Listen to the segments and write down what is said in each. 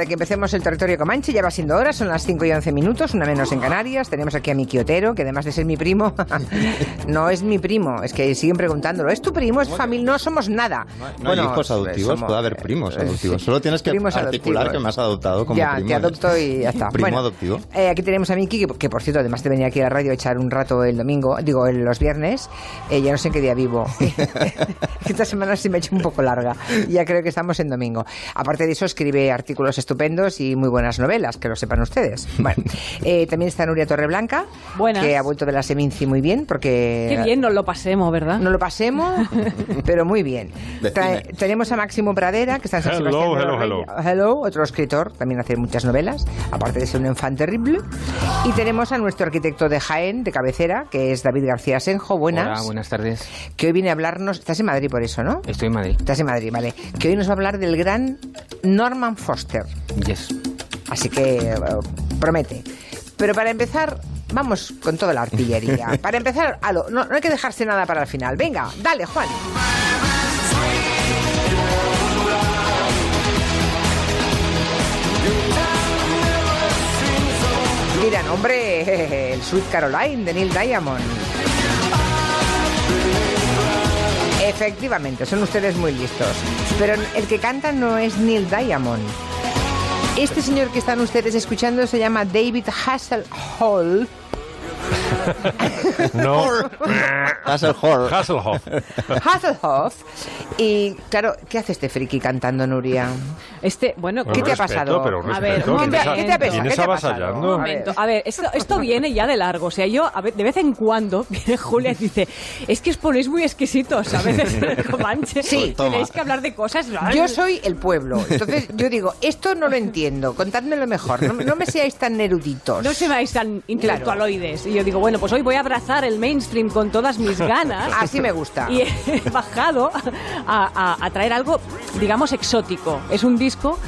De que empecemos el territorio Comanche. Ya va siendo hora, son las 5 y 11 minutos, una menos en Canarias. Tenemos aquí a mi quiotero, que además de ser mi primo, no es mi primo. Es que siguen preguntándolo. ¿Es tu primo? ¿Es familia? No somos nada. No, hay hijos adoptivos, puede haber primos adoptivos. Solo tienes que articular que me has adoptado como ya, primo. Ya, te adopto y ya está. Primo adoptivo. Eh, aquí tenemos a Miki, que, por cierto, además de venir aquí a la radio a echar un rato el domingo, digo, los viernes, eh, ya no sé en qué día vivo. Esta semana sí me he hecho un poco larga. Ya creo que estamos en domingo. Aparte de eso, escribe artículos estupendos y muy buenas novelas, que lo sepan ustedes. Bueno, eh, también está Nuria Torreblanca, que ha vuelto de la Seminci muy bien, porque... Qué bien nos lo pasemos, ¿verdad? Nos lo pasemos, pero muy bien. tenemos a Máximo Pradera, que está en San hello, hello, hello. hello, otro escritor, también hace muchas novelas, aparte de ser un enfant terrible. Y tenemos a nuestro arquitecto de Jaén, de cabecera, que es David García Senjo. Buenas. Hola, buenas tardes. Que hoy viene a hablarnos... Estás en Madrid por eso, ¿no? Estoy en Madrid. Estás en Madrid, vale. Que hoy nos va a hablar del gran Norman Foster. Yes. Así que eh, promete. Pero para empezar, vamos con toda la artillería. Para empezar, no, no hay que dejarse nada para el final. Venga, dale, Juan. Mira, hombre, el Sweet Caroline de Neil Diamond. Efectivamente, son ustedes muy listos. Pero el que canta no es Neil Diamond. Este señor que están ustedes escuchando se llama David Hasselhoff no. Hasselhoff. Hasselhoff. Hasselhoff. Y claro, ¿qué hace este friki cantando, Nuria? Este, bueno, ¿qué te ha pasado? a ver, ¿qué te ha pasado? A ver, esto, viene ya de largo. O sea, yo de vez en cuando viene Julia y dice, es que os ponéis muy exquisitos a veces en el Comanche. Sí, tenéis que hablar de cosas. Yo soy el pueblo. Entonces yo digo, esto no lo entiendo. Contádmelo mejor. No, me seáis tan eruditos. No seáis tan intelectualoides. Y yo digo, bueno, pues hoy voy a abrazar el mainstream con todas mis ganas. Así me gusta. Y he bajado a, traer algo, digamos, exótico. Es un disco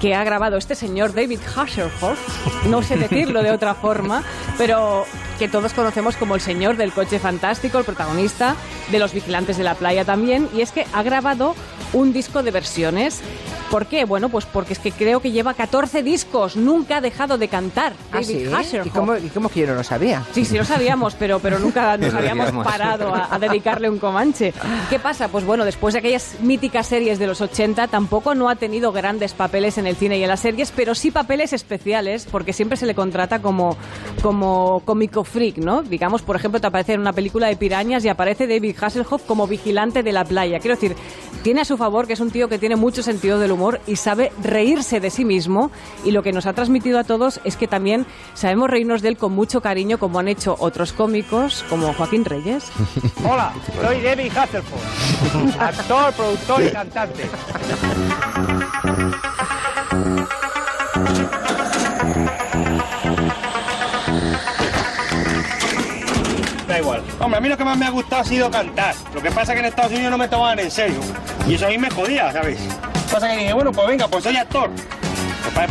que ha grabado este señor David Hasselhoff, no sé decirlo de otra forma, pero que todos conocemos como el señor del coche fantástico, el protagonista de Los Vigilantes de la Playa también, y es que ha grabado un disco de versiones ¿Por qué? Bueno, pues porque es que creo que lleva 14 discos, nunca ha dejado de cantar. ¿Ah, David ¿Y cómo, ¿Y cómo, que yo no lo sabía? Sí, sí lo sabíamos, pero, pero nunca nos habíamos parado a, dedicarle un comanche. ¿Qué pasa? Pues bueno, después de aquellas míticas series de los 80, tampoco no ha tenido grandes papeles en el cine y en las series, pero sí papeles especiales, porque siempre se le contrata como, como cómico freak, ¿no? Digamos, por ejemplo, te aparece en una película de pirañas y aparece David Hasselhoff como vigilante de la playa. Quiero decir, tiene a su favor que es un tío que tiene mucho sentido del humor y sabe reírse de sí mismo y lo que nos ha transmitido a todos es que también sabemos reírnos de él con mucho cariño como han hecho otros cómicos como Joaquín Reyes. Hola, soy David Hasselhoff, actor, productor y cantante. Da igual. Hombre, a mí lo que más me ha gustado ha sido cantar. Lo que pasa es que en Estados Unidos no me tomaban en serio. Y eso a mí me jodía, ¿sabes? Pasa que dije, bueno, pues venga, pues soy actor.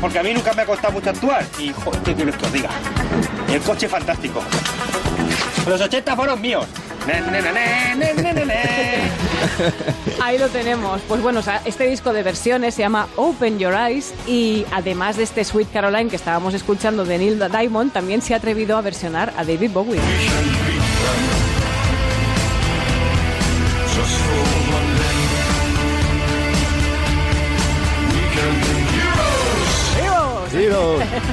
Porque a mí nunca me ha costado mucho actuar. Y, joder, ¿qué quiero que os diga? El coche fantástico. Los 80 fueron míos. Ahí lo tenemos. Pues bueno, este disco de versiones se llama Open Your Eyes y además de este Sweet Caroline que estábamos escuchando de Neil Diamond, también se ha atrevido a versionar a David Bowie. Thank you.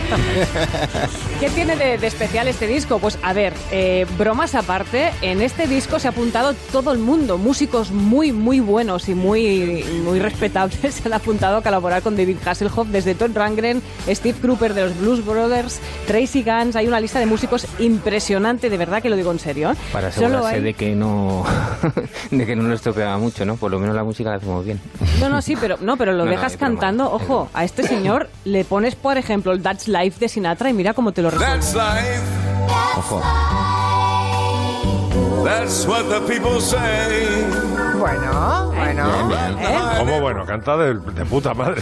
¿Qué tiene de, especial este disco? Pues a ver, eh, bromas aparte, en este disco se ha apuntado todo el mundo, músicos muy, muy buenos y muy, muy respetables se han apuntado a colaborar con David Hasselhoff, desde Todd Rangren, Steve Cropper de los Blues Brothers, Tracy Guns, hay una lista de músicos impresionante, de verdad que lo digo en serio. ¿eh? Para asegurarse de que no de que no nos estropeaba mucho, ¿no? Por lo menos la música la hacemos bien. No, no, sí, pero no, pero lo dejas cantando, ojo, a este señor le pones, por ejemplo, el That's Life de Sinatra y mira cómo te lo resuelve. That's life. Ojo. That's what the people say. Bueno, bueno. ¿Eh? ¿Cómo bueno? Canta de, de puta madre.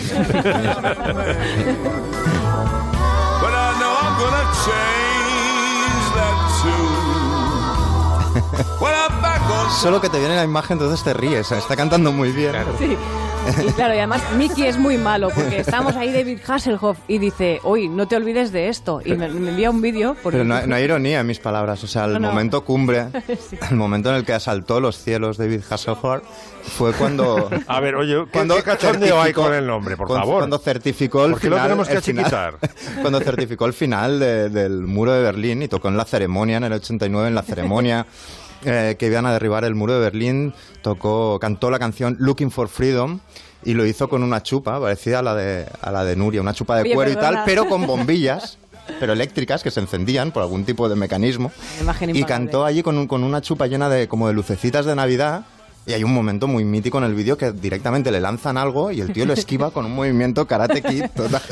But I Solo que te viene la imagen, entonces te ríes. Está cantando muy bien. Sí. Y claro, y además Mickey es muy malo porque estamos ahí David Hasselhoff y dice, uy, no te olvides de esto. Y me, envía un vídeo. Pero no, hay ironía en mis palabras. O sea, el momento cumbre, el momento en el que asaltó los cielos David Hasselhoff fue cuando... A ver, oye, cuando ¿qué cachondeo hay con el nombre, por favor? Cuando certificó el ¿Por qué final... lo tenemos que achiquitar? cuando certificó el final del muro de Berlín y tocó en la ceremonia, en el 89, en la ceremonia... Eh, que iban a derribar el muro de Berlín, tocó, cantó la canción Looking for Freedom y lo hizo con una chupa parecida a la de, a la de Nuria, una chupa de cuero y tal, pero con bombillas. pero eléctricas que se encendían por algún tipo de mecanismo y cantó allí con, con una chupa llena de como de lucecitas de Navidad y hay un momento muy mítico en el vídeo que directamente le lanzan algo y el tío lo esquiva con un movimiento karate kid total.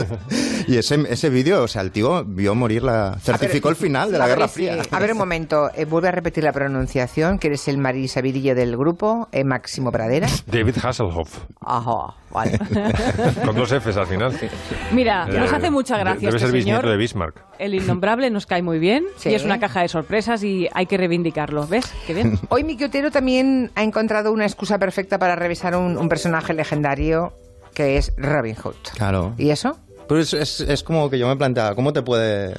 Y ese, ese vídeo, o sea, el tío vio morir la... certificó el final de la Guerra Fría. A ver un momento, eh, vuelve a repetir la pronunciación, que eres el marisavidillo del grupo, eh, Máximo Pradera. David Hasselhoff. Ajá, vale. con dos Fs al final. Mira, nos hace mucha gracia Debe este ser señor. de Bismarck. El innombrable nos cae muy bien Sí. y es una caja de sorpresas y hay que reivindicarlo. ¿Ves? Qué bien. Hoy Miki Otero también ha encontrado una excusa perfecta para revisar un, un personaje legendario que es Robin Hood. Claro. ¿Y eso? Pues es, es como que yo me planteaba, ¿cómo te puede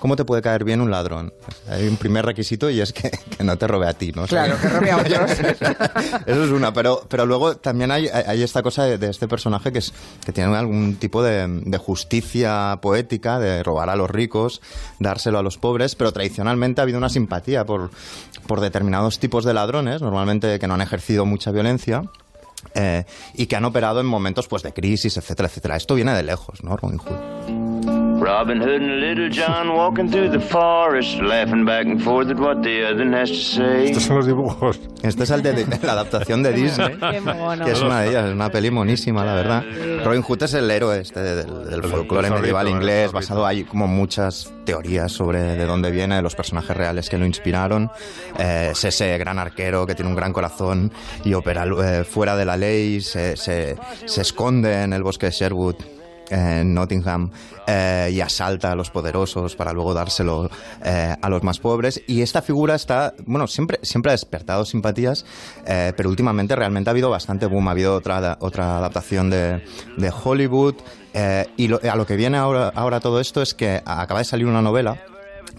¿Cómo te puede caer bien un ladrón? Hay un primer requisito y es que, que no te robe a ti, ¿no? Claro, que robe a otros. Eso es una, pero, pero luego también hay, hay esta cosa de, de este personaje que, es, que tiene algún tipo de, de justicia poética, de robar a los ricos, dárselo a los pobres, pero tradicionalmente ha habido una simpatía por, por determinados tipos de ladrones, normalmente que no han ejercido mucha violencia. eh, y que han operado en momentos pues de crisis, etcétera, etcétera. Esto viene de lejos, ¿no? Robin Hood. Robin Hood and Little John walking through the forest, laughing back and forth at what the other has to say. Estos son los dibujos. Este es el de, de la adaptación de Disney, Qué mono. que es una de ellas, es una peli monísima, la verdad. Robin Hood es el héroe este del, del folclore medieval inglés, basado hay como muchas teorías sobre de dónde viene, de los personajes reales que lo inspiraron. Eh, es ese gran arquero que tiene un gran corazón y opera eh, fuera de la ley, se, se, se esconde en el bosque de Sherwood en Nottingham eh, y asalta a los poderosos para luego dárselo eh, a los más pobres. Y esta figura está bueno siempre siempre ha despertado simpatías eh, pero últimamente realmente ha habido bastante boom ha habido otra otra adaptación de, de Hollywood eh, y lo- a lo que viene ahora ahora todo esto es que acaba de salir una novela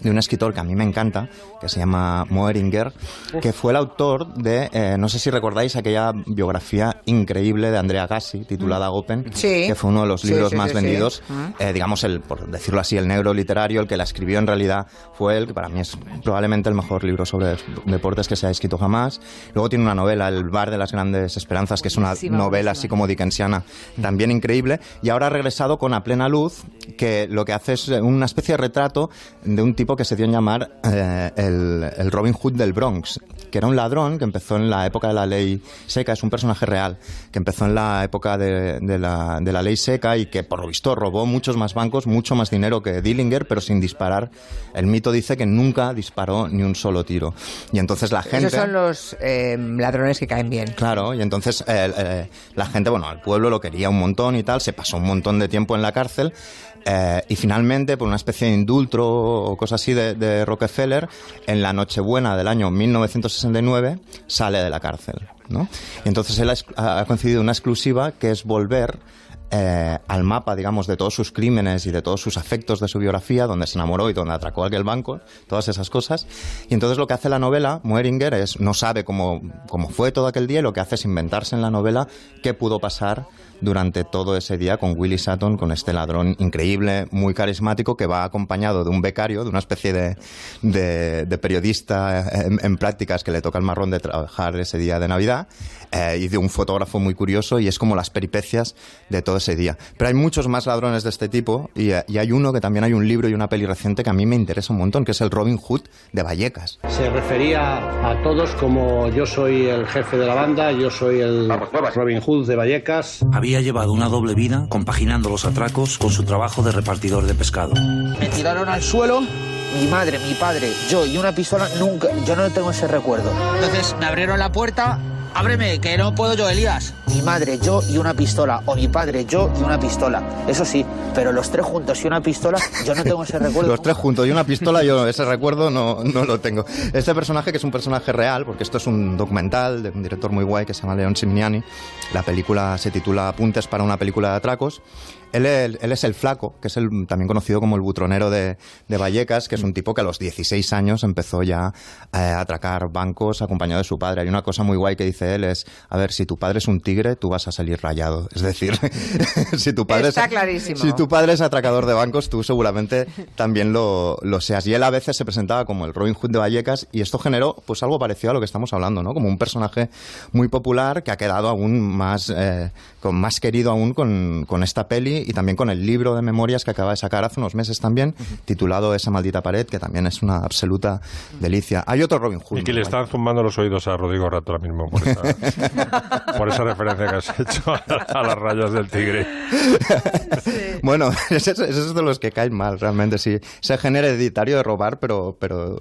de un escritor que a mí me encanta, que se llama Moeringer, que fue el autor de, eh, no sé si recordáis aquella biografía increíble de Andrea Gassi, titulada Open, Sí. que fue uno de los libros sí, más sí, sí. vendidos, Mm. eh, digamos, el, por decirlo así, el negro literario, el que la escribió en realidad fue él, que para mí es probablemente el mejor libro sobre deportes que se ha escrito jamás. Luego tiene una novela, El bar de las grandes esperanzas, que es una novela así como dickensiana, también increíble. Y ahora ha regresado con A plena luz, que lo que hace es una especie de retrato de un tipo que se dio en llamar eh, el, el Robin Hood del Bronx, que era un ladrón que empezó en la época de la ley seca, es un personaje real, que empezó en la época de, de la, de la ley seca y que por lo visto robó muchos más bancos, mucho más dinero que Dillinger, pero sin disparar. El mito dice que nunca disparó ni un solo tiro. Y entonces la gente... Esos son los eh, ladrones que caen bien. Claro, y entonces eh, eh, la gente, bueno, el pueblo lo quería un montón y tal, se pasó un montón de tiempo en la cárcel eh, y finalmente, por una especie de indulto o cosa así de, de Rockefeller, en la Nochebuena del año 1969 sale de la cárcel, ¿no? Entonces él ha ha concedido una exclusiva que es volver eh, al mapa, digamos, de todos sus crímenes y de todos sus afectos de su biografía, donde se enamoró y donde atracó aquel banco, todas esas cosas. Y entonces lo que hace la novela, Moeringer, es, no sabe cómo, cómo fue todo aquel día y lo que hace es inventarse en la novela qué pudo pasar durante todo ese día con Willie Sutton, con este ladrón increíble, muy carismático, que va acompañado de un becario, de una especie de, de, de periodista en, en prácticas que le toca el marrón de trabajar ese día de Navidad, eh, y de un fotógrafo muy curioso, y es como las peripecias de todo ese día. Pero hay muchos más ladrones de este tipo, y, eh, y hay uno que también hay un libro y una peli reciente que a mí me interesa un montón, que es el Robin Hood de Vallecas. Se refería a todos como yo soy el jefe de la banda, yo soy el Robin Hood de Vallecas. Había llevado una doble vida compaginando los atracos con su trabajo de repartidor de pescado. Me tiraron al suelo, mi madre, mi padre, yo y una pistola, nunca, yo no tengo ese recuerdo. Entonces me abrieron la puerta ábreme, que no puedo yo, Elías. Mi madre, yo y una pistola. O mi padre, yo y una pistola. Eso sí, pero los tres juntos y una pistola, yo no tengo ese recuerdo. Los tres juntos y una pistola, yo ese recuerdo no, no lo tengo. Este personaje, que es un personaje real, porque esto es un documental de un director muy guay que se llama Leon Simiani. La película se titula Apuntes para una película de atracos. Él, es- él es el flaco, que es el, también conocido como el butronero de, de Vallecas, que es un tipo que a los 16 años empezó ya eh, a atracar bancos acompañado de su padre. Hay una cosa muy guay que dice él, es, a ver, si tu padre es un tigre, tú vas a salir rayado. Es decir, si tu padre Está es, clarísimo. Si tu padre es atracador de bancos, tú seguramente también lo, lo seas. Y él a veces se presentaba como el Robin Hood de Vallecas y esto generó pues algo parecido a lo que estamos hablando, ¿no? Como un personaje muy popular que ha quedado aún más, eh, con, más querido aún con, con esta peli y también con el libro de memorias que acaba de sacar hace unos meses también, titulado Esa maldita pared, que también es una absoluta delicia. Hay otro Robin Hood. Y que le están zumbando los oídos a Rodrigo Rato ahora mismo por esa, por esa referencia que has hecho a, las rayas del tigre. Bueno, ese es de los que caen mal, realmente, sí. Ese género hereditario de robar, pero, pero,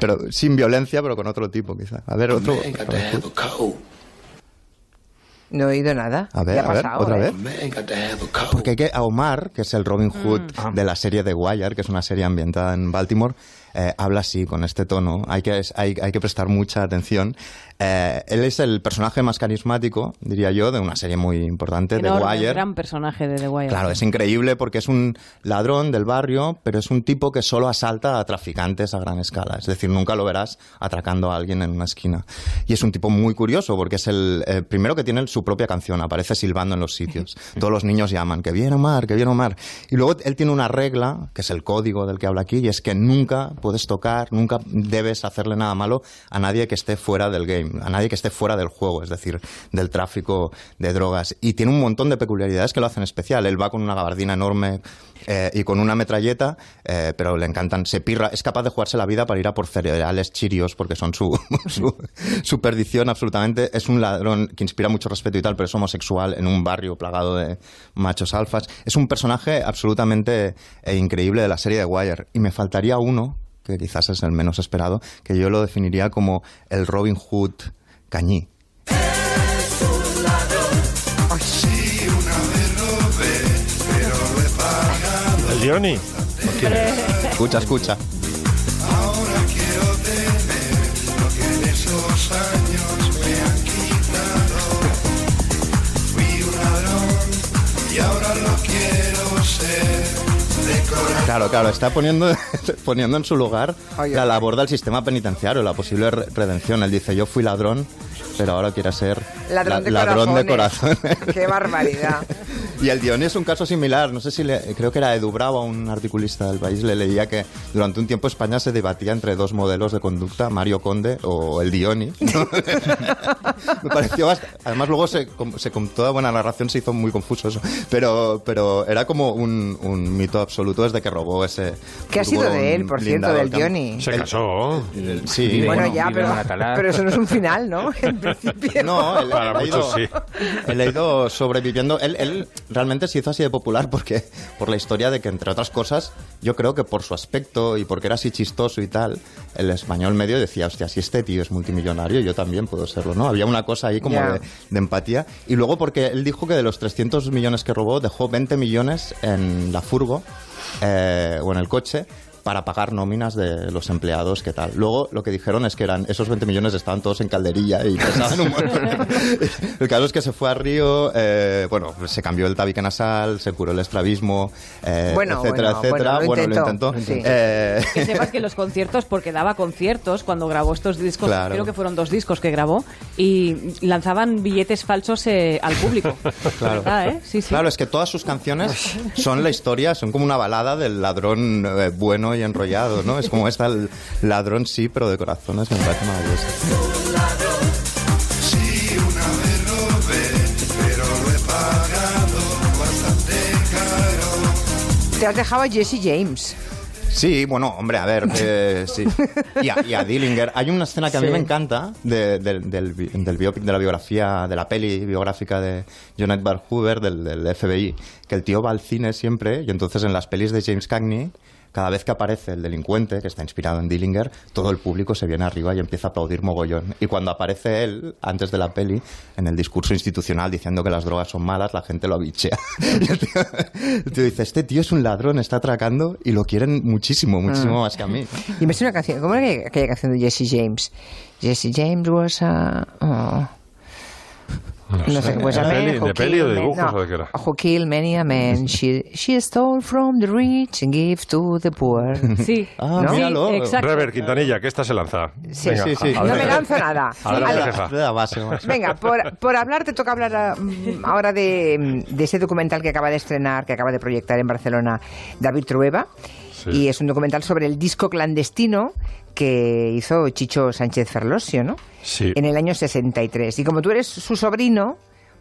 pero sin violencia, pero con otro tipo, quizá. A ver, otro. No he oído nada. A ver, ¿Qué ha a ver, pasado, otra eh? vez. Porque hay que a Omar, que es el Robin Hood de la serie The Wire, que es una serie ambientada en Baltimore, eh, habla así, con este tono. Hay que, hay, hay que prestar mucha atención. Eh, él es el personaje más carismático, diría yo, de una serie muy importante, The Enorme, Wire. gran personaje de The Wire. Claro, es increíble porque es un ladrón del barrio, pero es un tipo que solo asalta a traficantes a gran escala. Es decir, nunca lo verás atracando a alguien en una esquina. Y es un tipo muy curioso porque es el eh, primero que tiene su propia canción, aparece silbando en los sitios. Todos los niños llaman, que viene Omar, que viene Omar. Y luego él tiene una regla, que es el código del que habla aquí, y es que nunca puedes tocar, nunca debes hacerle nada malo a nadie que esté fuera del game, a nadie que esté fuera del juego, es decir, del tráfico de drogas. Y tiene un montón de peculiaridades que lo hacen especial. Él va con una gabardina enorme eh, y con una metralleta, eh, pero le encantan, se pirra, es capaz de jugarse la vida para ir a por cereales chirios, porque son su, su, su perdición absolutamente. Es un ladrón que inspira mucho respeto y tal, pero es homosexual en un barrio plagado de machos alfas. Es un personaje absolutamente eh, increíble de la serie de Wire. Y me faltaría uno, que quizás es el menos esperado, que yo lo definiría como el Robin Hood cañí. Johnny. Escucha, escucha. Claro, claro, está poniendo, poniendo en su lugar la labor del sistema penitenciario, la posible re- redención. Él dice, yo fui ladrón, pero ahora quiere ser Ladrón de la- ladrón de corazones. corazón. Qué barbaridad. Y el Dioni es un caso similar. No sé si le, creo que era Edu Bravo, un articulista del país, le leía que durante un tiempo España se debatía entre dos modelos de conducta, Mario Conde o el Dioni. Me pareció bast- Además, luego se, con, se- con toda buena narración se hizo muy confuso eso. Pero, pero era como un, un mito absoluto desde que robó ese. ¿Qué ha sido de él, por cierto, del. Dioni? Se El- casó. el- sí, Bueno, ya, pero, pero eso no es un final, ¿no? En principio. No, él, Para él ha ido, muchos sí. él ha ido sobreviviendo. Él, él realmente se hizo así de popular porque por la historia de que, entre otras cosas, yo creo que por su aspecto y porque era así chistoso y tal, el español medio decía, hostia, si este tío es multimillonario, yo también puedo serlo, ¿no? Había una cosa ahí como Ya. de, de empatía. Y luego porque él dijo que de los 300 millones que robó, dejó 20 millones en la furgo eh, o en el coche para pagar nóminas de los empleados, ¿qué tal? Luego lo que dijeron es que eran esos 20 millones estaban todos en calderilla y pesaban un montón. El caso es que se fue a Río, eh, bueno, se cambió el tabique nasal, se curó el estrabismo, eh, Bueno, etcétera, bueno, etcétera. bueno, lo Bueno, intentó, lo intentó. sí. Eh, Que sepas que los conciertos, porque daba conciertos cuando grabó estos discos, Claro. creo que fueron dos discos que grabó, y lanzaban billetes falsos eh, al público. Claro. ¿Verdad, eh? Sí, sí. Claro, es que todas sus canciones son la historia, son como una balada del ladrón eh, bueno y enrollado, ¿no? Es como esta, el ladrón sí, pero de corazones, me parece maravilloso. Te has dejado a Jesse James. Sí, bueno, hombre, a ver, eh, sí. Y a, y a Dillinger. Hay una escena que a mí Sí. me encanta de- del, del, del biopic, de la biografía, de la peli biográfica de John Edward Hoover, del, del FBI, que el tío va al cine siempre y entonces en las pelis de James Cagney cada vez que aparece el delincuente, que está inspirado en Dillinger, todo el público se viene arriba y empieza a aplaudir mogollón. Y cuando aparece él, antes de la peli, en el discurso institucional diciendo que las drogas son malas, la gente lo abichea. Y el tío, el tío dice, este tío es un ladrón, está atracando y lo quieren muchísimo, muchísimo Ah. más que a mí. Y me suena una canción, ¿cómo era aquella- aquella canción de Jesse James? Jesse James was a... oh. No sé, was a ¿De man peli- who de peli o de dibujos o de qué era? Who killed many a man. She, she stole from the rich and gave to the poor. Sí, Ah, ¿No? míralo. Sí, exacto. Rever, Quintanilla, que esta se lanza. Sí, Venga, sí, sí. a- No me lanzo nada. Venga, por, por hablar, te toca hablar mm, ahora de, de ese documental que acaba de estrenar, que acaba de proyectar en Barcelona David Trueba. Sí. Y es un documental sobre el disco clandestino que hizo Chicho Sánchez Ferlosio, ¿no? Sí. En el año 63. Y como tú eres su sobrino,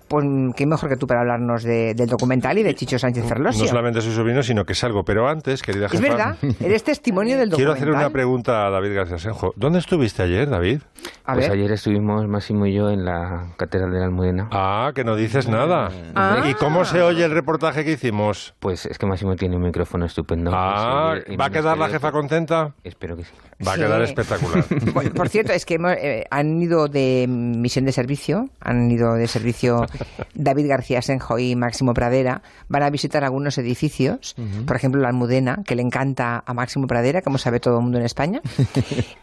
pues qué mejor que tú para hablarnos de- del documental y de Chicho Sánchez Ferlosio. No solamente soy sobrino, sino que salgo. Pero antes, querida es jefa... verdad, eres testimonio del Quiero documental. hacer una pregunta a David García Senjo. ¿Dónde estuviste ayer, David? A pues ver. ayer estuvimos Máximo y yo en la Catedral de la Almudena. Ah, que no dices nada. Ah. ¿Y cómo se oye el reportaje que hicimos? Pues es que Máximo tiene un micrófono estupendo. Ah, ¿va a quedar la jefa contenta? Espero que sí. Va a Sí. quedar espectacular. Bueno, por cierto, es que hemos, eh, han ido de misión de servicio, han ido de servicio David García Senjo y Máximo Pradera, van a visitar algunos edificios, por ejemplo la Almudena, que le encanta a Máximo Pradera, como sabe todo el mundo en España.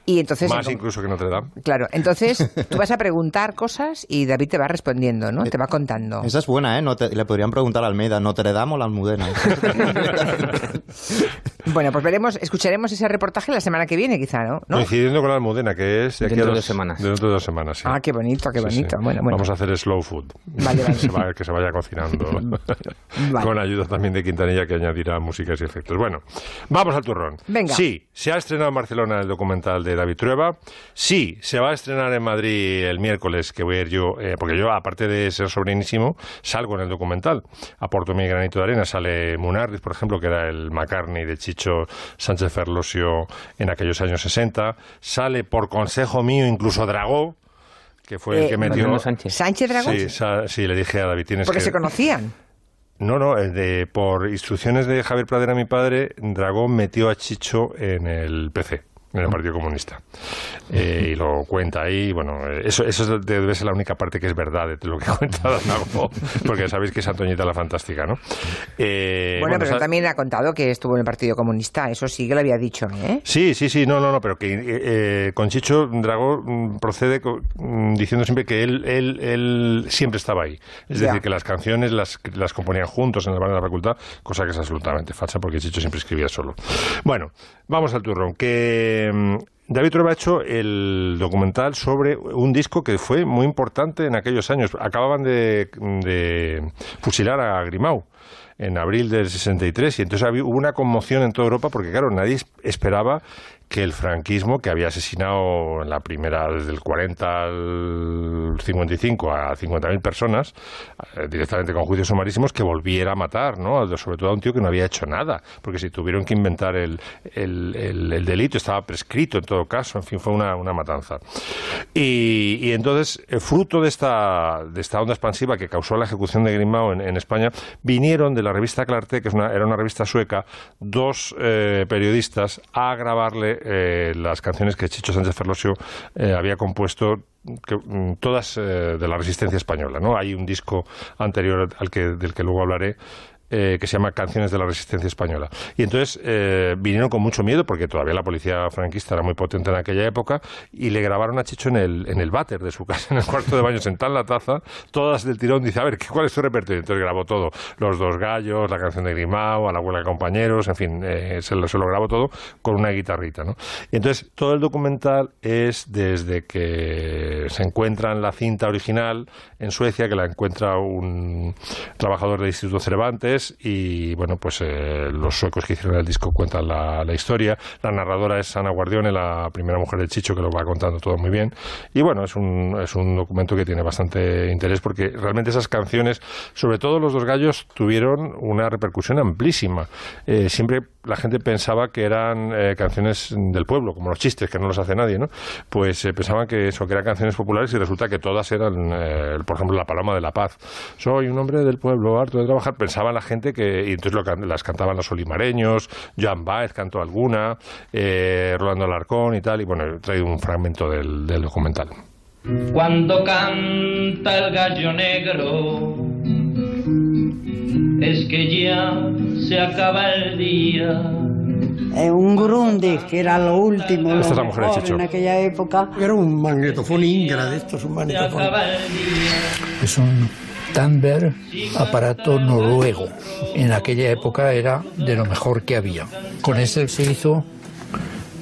Y entonces, Más en- incluso que Notre Dame. claro, entonces tú vas a preguntar cosas y David te va respondiendo, ¿no? Te va contando. Esa es buena, ¿eh? No te- le podrían preguntar a Almeida, ¿Notre Dame o la Almudena? Bueno, pues veremos, escucharemos ese reportaje la semana que viene, quizá, ¿no? ¿No? Coincidiendo con la Almudena, que es de aquí Dentro a de dos dos semanas. Dentro de dos semanas, sí. Ah, qué bonito, qué Sí, sí. bonito. Bueno, bueno. Vamos a hacer slow food. Vale, vale. Se va- que se vaya cocinando. Vale. Con ayuda también de Quintanilla que añadirá músicas y efectos. Bueno, vamos al turrón. Venga. Sí, se ha estrenado en Barcelona el documental de David Trueba. Sí, se va a estrenar en Madrid el miércoles, que voy a ir yo, eh, porque yo, aparte de ser sobrinísimo, salgo en el documental. Aporto mi granito de arena. Sale Munarriz, por ejemplo, que era el McCartney de Chicho Sánchez Ferlosio en aquellos años 60. Sale por consejo mío incluso Dragó, que fue el Eh, que metió... Sánchez. ¿Sánchez Dragón? Sí, sa- sí, le dije a David, tienes Porque que... se conocían. No, no, de, por instrucciones de Javier Pradera, mi padre, Dragón metió a Chicho en el PC. En el Partido Comunista. Eh, y lo cuenta ahí. Bueno, eso, eso debe ser la única parte que es verdad de lo que cuenta Dragón. Porque sabéis que es Antoñita la Fantástica, ¿no? Eh, bueno, pero también ha contado que estuvo en el Partido Comunista, eso sí que lo había dicho, ¿eh? Sí, sí, sí, no, no, no, pero que eh, eh, con Chicho Dragó mm, procede mm, diciendo siempre que él, él, él siempre estaba ahí. Es Ya. decir, que las canciones las, las componían juntos en el bar de la facultad, cosa que es absolutamente falsa porque Chicho siempre escribía solo. Bueno, vamos al turrón. Que mm, David Trueba ha hecho el documental sobre un disco que fue muy importante en aquellos años. Acababan de, de fusilar a Grimau en abril del 63 y entonces hubo una conmoción en toda Europa porque claro, nadie es- esperaba que el franquismo, que había asesinado en la primera, desde el 40 al 55 a 50.000 personas, eh, directamente con juicios sumarísimos, que volviera a matar, ¿no? Sobre todo a un tío que no había hecho nada, porque si tuvieron que inventar el, el- el- el delito, estaba prescrito en todo caso, en fin, fue una, una matanza. Y, y entonces, eh, fruto de esta, de esta onda expansiva que causó la ejecución de Grimao en, en España, vinieron de la revista Clarté, que es una, era una revista sueca, dos eh, periodistas a grabarle eh, las canciones que Chicho Sánchez Ferlosio eh, había compuesto mm, todas eh, de la resistencia española, ¿no? Hay un disco anterior al que, del que luego hablaré eh, que se llama Canciones de la Resistencia Española. Y entonces eh, vinieron con mucho miedo, porque todavía la policía franquista era muy potente en aquella época, y le grabaron a Chicho en el, en el váter de su casa, en el cuarto de baño, sentado en la taza, todas del tirón, dice, a ver, ¿qué- ¿cuál es tu repertorio? Entonces grabó todo, Los Dos Gallos, la canción de Grimao, A la abuela de compañeros, en fin, eh, se, lo, se lo grabó todo con una guitarrita, ¿no? Y entonces todo el documental es desde que se encuentra en la cinta original en Suecia, que la encuentra un trabajador del Instituto Cervantes y bueno, pues eh, los suecos que hicieron el disco cuentan la, historia. La narradora es Ana Guardione, la primera mujer de Chicho, que lo va contando todo muy bien. Y bueno, es un, es un documento que tiene bastante interés porque realmente esas canciones, sobre todo los dos gallos, tuvieron una repercusión amplísima. Eh, siempre la gente pensaba que eran eh, canciones del pueblo, como los chistes, que no los hace nadie, ¿no? Pues eh, pensaban que eso, que eran canciones populares y resulta que todas eran, eh, por ejemplo, La Paloma de la Paz. Soy un hombre del pueblo, harto de trabajar. Pensaba la gente que, y entonces las cantaban los olimareños, Joan Baez cantó alguna, eh, Rolando Alarcón y tal, y bueno, he traído un fragmento del documental. Cuando canta el gallo negro, es que ya se acaba el día. Eh, un Grundy, que era lo último, lo Esta es la mujer de mejor Chicho. en aquella época. Era un magnetofón Ingra de estos, un magnetofón. Es un Tamber aparato noruego. En aquella época era de lo mejor que había. Con ese se hizo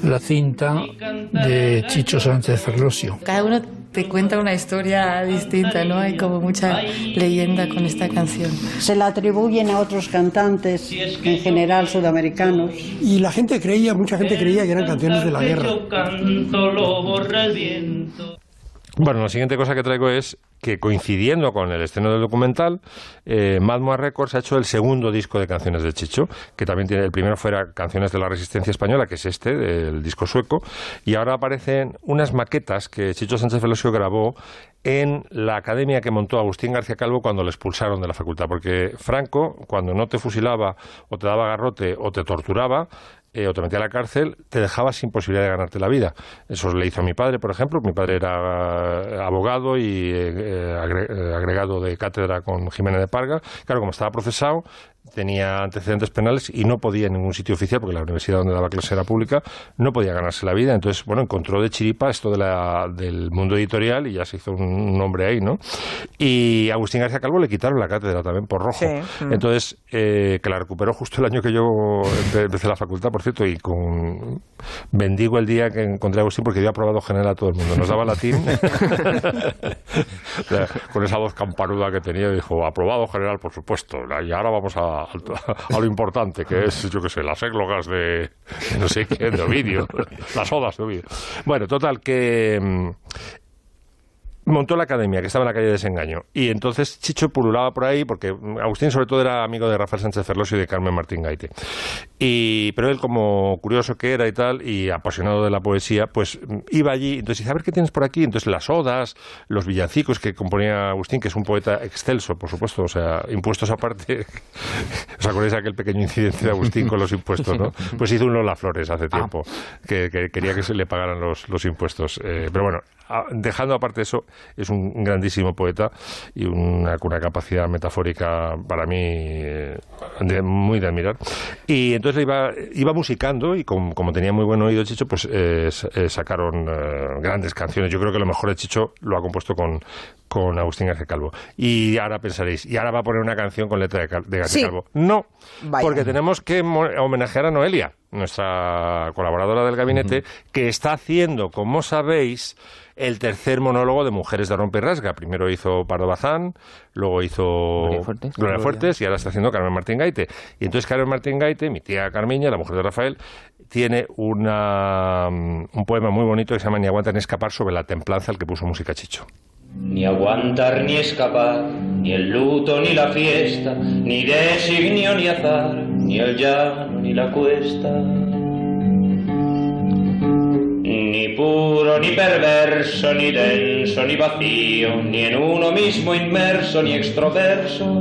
la cinta de Chicho Sánchez Ferlosio. Cada uno te cuenta una historia distinta, ¿no? Hay como mucha leyenda con esta canción. Se la atribuyen a otros cantantes, en general sudamericanos. Y la gente creía, mucha gente creía que eran canciones de la guerra. Bueno, la siguiente cosa que traigo es que coincidiendo con el estreno del documental, eh, Madmoa Records ha hecho el segundo disco de canciones de Chicho, que también tiene, el primero fuera Canciones de la Resistencia Española, que es este, el disco sueco, y ahora aparecen unas maquetas que Chicho Sánchez Velosio grabó en la academia que montó Agustín García Calvo cuando le expulsaron de la facultad, porque Franco, cuando no te fusilaba o te daba garrote o te torturaba, eh, o te metía a la cárcel, te dejaba sin posibilidad de ganarte la vida. Eso le hizo a mi padre, por ejemplo. Mi padre era eh, abogado y eh, eh, eh, agregado de cátedra con Jiménez de Parga. Claro, como estaba procesado, tenía antecedentes penales y no podía en ningún sitio oficial, porque la universidad donde daba clase era pública, no podía ganarse la vida. Entonces, bueno, encontró de chiripa esto de la, del mundo editorial y ya se hizo un, nombre ahí, ¿no? Y a Agustín García Calvo le quitaron la cátedra también por rojo. Sí, mm. Entonces, eh, que la recuperó justo el año que yo empe- empecé la facultad, por cierto, y con bendigo el día que encontré a Agustín porque había aprobado general a todo el mundo. Nos daba latín O sea, con esa voz campanuda que tenía, dijo, aprobado general, por supuesto. Y ahora vamos a, a lo importante, que es, yo qué sé, las églogas de no sé qué, de Ovidio, las odas de Ovidio. Bueno, total, que mm, montó la academia, que estaba en la calle de Desengaño. Y entonces Chicho pululaba por ahí, porque Agustín sobre todo era amigo de Rafael Sánchez Ferlosio y de Carmen Martín Gaite. Y, pero él, como curioso que era y tal, y apasionado de la poesía, pues iba allí, entonces dice, a ver qué tienes por aquí. Entonces las odas, los villancicos que componía Agustín, que es un poeta excelso, por supuesto, o sea, impuestos aparte. ¿Os acordáis de aquel pequeño incidente de Agustín con los impuestos, no? Pues hizo un Lola Flores hace tiempo, que, que quería que se le pagaran los, los impuestos. Eh, pero bueno, dejando aparte eso, es un grandísimo poeta y una, una capacidad metafórica para mí eh, de- muy de admirar. Y entonces iba, iba musicando y com- como tenía muy buen oído Chicho, pues eh, sacaron eh, grandes canciones. Yo creo que lo mejor de Chicho lo ha compuesto con, con Agustín García Calvo. Y ahora pensaréis, ¿y ahora va a poner una canción con letra de, García Sí. Calvo? No, Vaya. porque tenemos que homenajear a Noelia, nuestra colaboradora del gabinete, que está haciendo, como sabéis, el tercer monólogo de Mujeres de Rompe y Rasga. Primero hizo Pardo Bazán, luego hizo Gloria Fuertes. Gloria Gloria. Fuertes y ahora está haciendo Carmen Martín Gaite. Y entonces Carmen Martín Gaite, mi tía Carmiña, la mujer de Rafael, tiene una, mm, un poema muy bonito que se llama Ni aguanta ni escapar sobre la templanza al que puso música Chicho. Ni aguantar ni escapar, ni el luto ni la fiesta, ni designio ni azar, ni el llano ni la cuesta. Ni puro ni perverso, ni denso ni vacío, ni en uno mismo inmerso ni extroverso,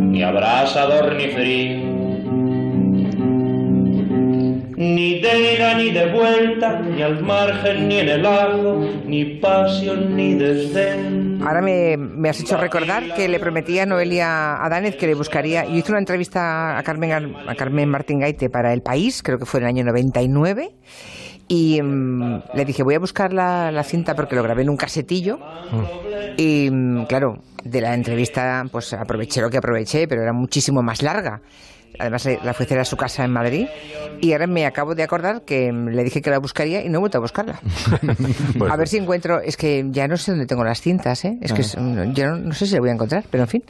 ni abrasador ni frío. Ni de ida ni de vuelta, ni al margen ni en el ajo, ni pasión ni desdén. Ahora me, me has hecho recordar que le prometía a Noelia Adánez que le buscaría. Yo hice una entrevista a Carmen, a Carmen Martín Gaite para El País, creo que fue en el año 99. Y mm, le dije, voy a buscar la, la cinta porque lo grabé en un casetillo. Y mm, claro, de la entrevista, pues aproveché lo que aproveché, pero era muchísimo más larga. Además, eh, la fui a hacer a su casa en Madrid. Y ahora me acabo de acordar que mm, le dije que la buscaría y no he vuelto a buscarla. Bueno. A ver si encuentro. Es que ya no sé dónde tengo las cintas, ¿eh? Es que es- yo no, no sé si la voy a encontrar, pero en fin.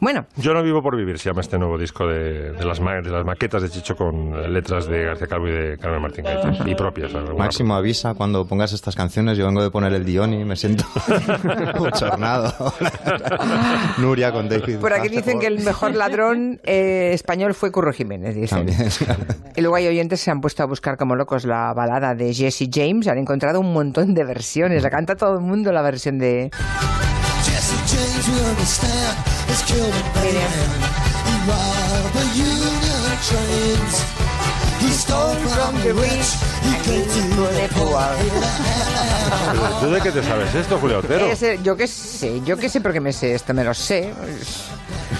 Bueno, Yo no vivo por vivir, se llama este nuevo disco de, de las, ma- de las maquetas de Chicho con letras de García Calvo y de Carmen Martín. Y propias. Máximo avisa cuando pongas estas canciones. Yo vengo de poner el Dioni, me siento bochornado. Nuria con David. por aquí dicen que el mejor ladrón eh, español fue Curro Jiménez, dicen. También. Y luego hay oyentes que se han puesto a buscar como locos la balada de Jesse James. Han encontrado un montón de versiones. La canta todo el mundo la versión de... Jesse stole from the rich. He gave to the poor. ¿Tú de qué te sabes esto, Julio Otero? Ese- yo qué sé, yo qué sé porque me sé esto, me lo sé.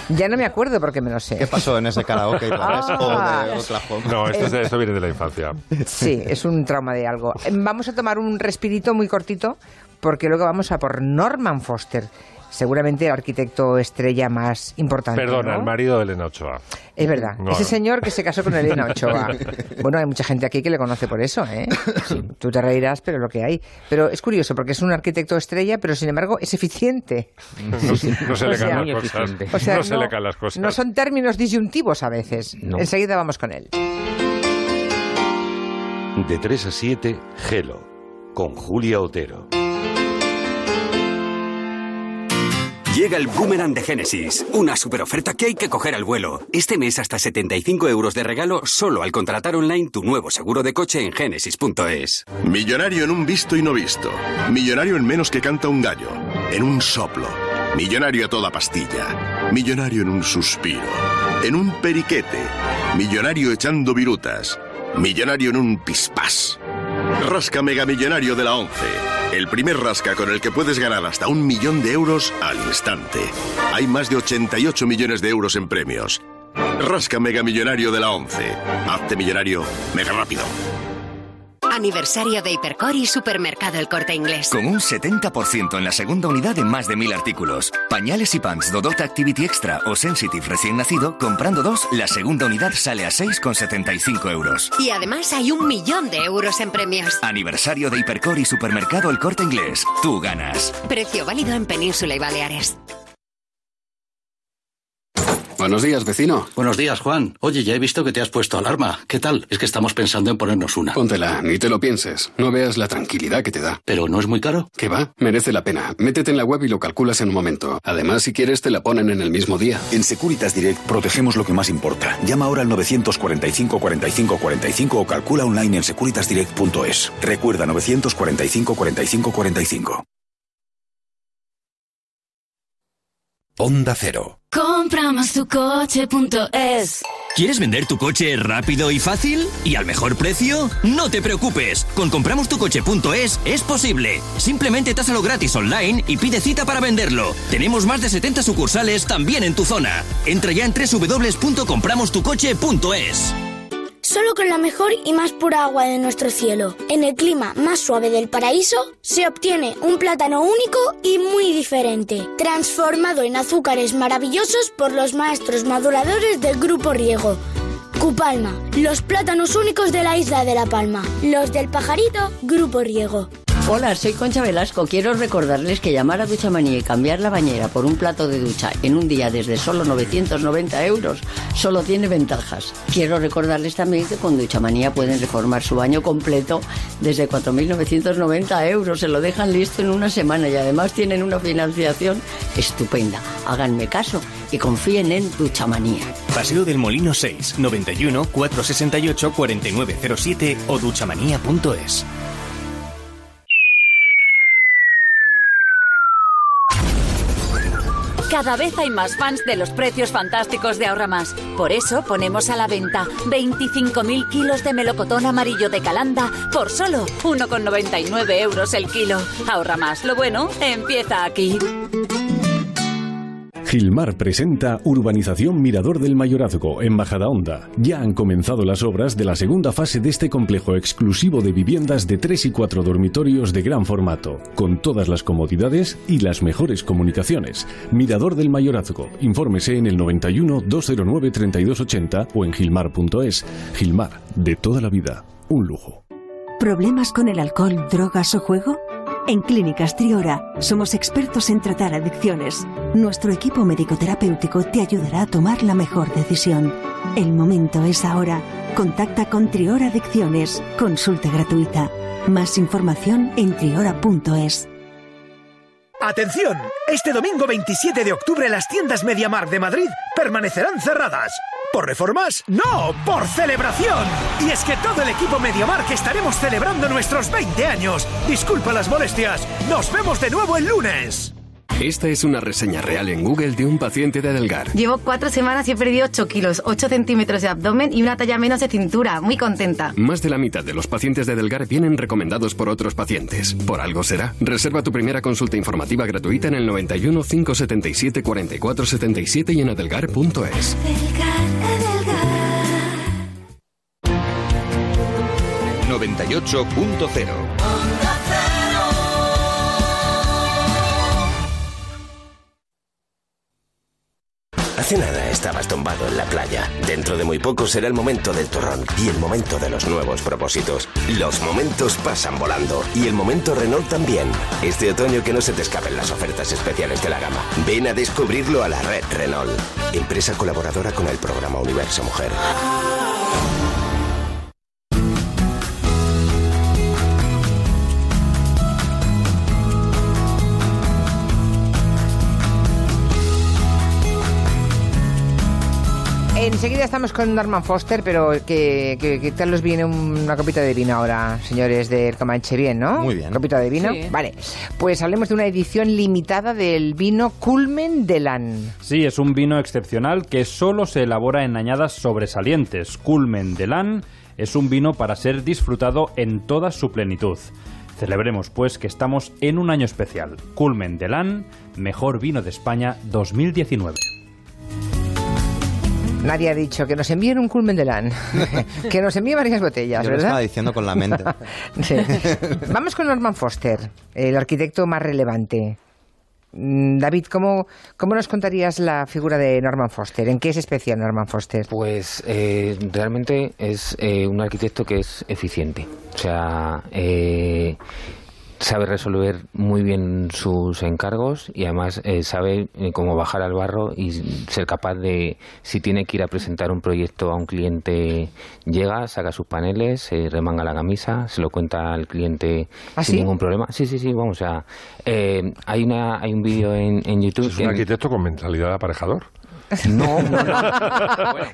Ya no me acuerdo porque me lo sé. ¿Qué pasó en ese karaoke? Ah. o de Oklahoma? No, esto, es de- esto viene de la infancia. Sí, es un trauma de algo. Vamos a tomar un respirito muy cortito porque luego vamos a por Norman Foster. Seguramente el arquitecto estrella más importante. Perdona, ¿no? el marido de Elena Ochoa. Es verdad. No, Ese no. señor que se casó con Elena Ochoa. Bueno, hay mucha gente aquí que le conoce por eso, ¿eh? Sí, tú te reirás, pero lo que hay. Pero es curioso porque es un arquitecto estrella, pero sin embargo es eficiente. No, se le caen las cosas. O sea, no, se le caen las cosas. No son términos disyuntivos a veces. Enseguida vamos con él. De 3 a 7, Gelo, con Julia Otero. Llega el Boomerang de Génesis, una super oferta que hay que coger al vuelo. Este mes hasta 75 euros de regalo solo al contratar online tu nuevo seguro de coche en genesis.es. Millonario en un visto y no visto. Millonario en menos que canta un gallo. En un soplo. Millonario a toda pastilla. Millonario en un suspiro. En un periquete. Millonario echando virutas. Millonario en un pispás. Rasca Mega Millonario de la 11. El primer rasca con el que puedes ganar hasta un millón de euros al instante. Hay más de 88 millones de euros en premios. Rasca Mega Millonario de la 11. Hazte millonario mega rápido. Aniversario de Hipercor y Supermercado El Corte Inglés. Con un 70% en la segunda unidad en más de mil artículos. Pañales y pants Dodot Activity Extra o Sensitive recién nacido, comprando dos, la segunda unidad sale a 6,75 euros. Y además hay un millón de euros en premios. Aniversario de Hipercor y Supermercado El Corte Inglés. Tú ganas. Precio válido en Península y Baleares. Buenos días, vecino. Buenos días, Juan. Oye, ya he visto que te has puesto alarma. ¿Qué tal? Es que estamos pensando en ponernos una. Póntela, ni te lo pienses. No veas la tranquilidad que te da. ¿Pero no es muy caro? ¿Qué va? Merece la pena. Métete en la web y lo calculas en un momento. Además, si quieres, te la ponen en el mismo día. En Securitas Direct protegemos lo que más importa. Llama ahora al 945 45 45 o calcula online en securitasdirect.es. Recuerda 945 45 45. Onda Cero. Compramos tu coche.es. ¿Quieres vender tu coche rápido y fácil? ¿Y al mejor precio? No te preocupes. Con compramostucoche.es es posible. Simplemente tásalo gratis online y pide cita para venderlo. Tenemos más de 70 sucursales también en tu zona. Entra ya en www.compramostucoche.es. Solo con la mejor y más pura agua de nuestro cielo, en el clima más suave del paraíso, se obtiene un plátano único y muy diferente, transformado en azúcares maravillosos por los maestros maduradores del Grupo Riego. Cupalma, los plátanos únicos de la isla de La Palma. Los del pajarito, Grupo Riego. Hola, soy Concha Velasco. Quiero recordarles que llamar a Duchamanía y cambiar la bañera por un plato de ducha en un día desde solo 990 euros solo tiene ventajas. Quiero recordarles también que con Duchamanía pueden reformar su baño completo desde 4.990 euros. Se lo dejan listo en una semana y además tienen una financiación estupenda. Háganme caso y confíen en Duchamanía. Paseo del Molino 6, 91 468 4907 o duchamanía.es. Cada vez hay más fans de los precios fantásticos de Ahorra Más. Por eso ponemos a la venta 25.000 kilos de melocotón amarillo de Calanda por solo 1,99 euros el kilo. Ahorra Más. Lo bueno empieza aquí. Gilmar presenta Urbanización Mirador del Mayorazgo en Majadahonda. Ya han comenzado las obras de la segunda fase de este complejo exclusivo de viviendas de 3 y 4 dormitorios de gran formato, con todas las comodidades y las mejores comunicaciones. Mirador del Mayorazgo. Infórmese en el 91 209 3280 o en gilmar.es. Gilmar, de toda la vida, un lujo. ¿Problemas con el alcohol, drogas o juego? En Clínicas Triora somos expertos en tratar adicciones. Nuestro equipo médico-terapéutico te ayudará a tomar la mejor decisión. El momento es ahora. Contacta con Triora Adicciones. Consulta gratuita. Más información en triora.es. Atención, este domingo 27 de octubre las tiendas MediaMarkt de Madrid permanecerán cerradas. ¿Por reformas? No, por celebración. Y es que todo el equipo MediaMark estaremos celebrando nuestros 20 años. Disculpa las molestias. Nos vemos de nuevo el lunes. Esta es una reseña real en Google de un paciente de Adelgar. Llevo cuatro semanas y he perdido 8 kilos, 8 centímetros de abdomen y una talla menos de cintura. Muy contenta. Más de la mitad de los pacientes de Adelgar vienen recomendados por otros pacientes. Por algo será. Reserva tu primera consulta informativa gratuita en el 91 577 44 77 y en adelgar.es. 98.0 Hace nada estabas tumbado en la playa. Dentro de muy poco será el momento del turrón y el momento de los nuevos propósitos. Los momentos pasan volando y el momento Renault también. Este otoño que no se te escapen las ofertas especiales de la gama. Ven a descubrirlo a la red Renault, empresa colaboradora con el programa Universo Mujer. Enseguida estamos con Norman Foster, pero ¿qué, qué, tal os viene una copita de vino ahora, señores del Comanche? Bien, ¿no? Muy bien. ¿Copita de vino? Sí. Vale. Pues hablemos de una edición limitada del vino Culmen de Lan. Sí, es un vino excepcional que solo se elabora en añadas sobresalientes. Culmen de Lan es un vino para ser disfrutado en toda su plenitud. Celebremos pues que estamos en un año especial. Culmen de Lan, mejor vino de España 2019. Nadie ha dicho que nos envíen un culmen de LAN, que nos envíe varias botellas, Yo lo estaba diciendo con la mente. Sí. Vamos con Norman Foster, el arquitecto más relevante. Mm, David, ¿cómo, ¿cómo nos contarías la figura de Norman Foster? ¿En qué es especial Norman Foster? Pues eh, realmente es eh, un arquitecto que es eficiente. O sea, eh, sabe resolver muy bien sus encargos y además eh, sabe eh, cómo bajar al barro y ser capaz de, si tiene que ir a presentar un proyecto a un cliente, llega, saca sus paneles, se remanga la camisa, se lo cuenta al cliente ¿Ah, sin sí? ningún problema. Sí, sí, sí, vamos, o sea, eh, hay, una, hay un vídeo en, en YouTube... Es un arquitecto con mentalidad de aparejador. no, no, no.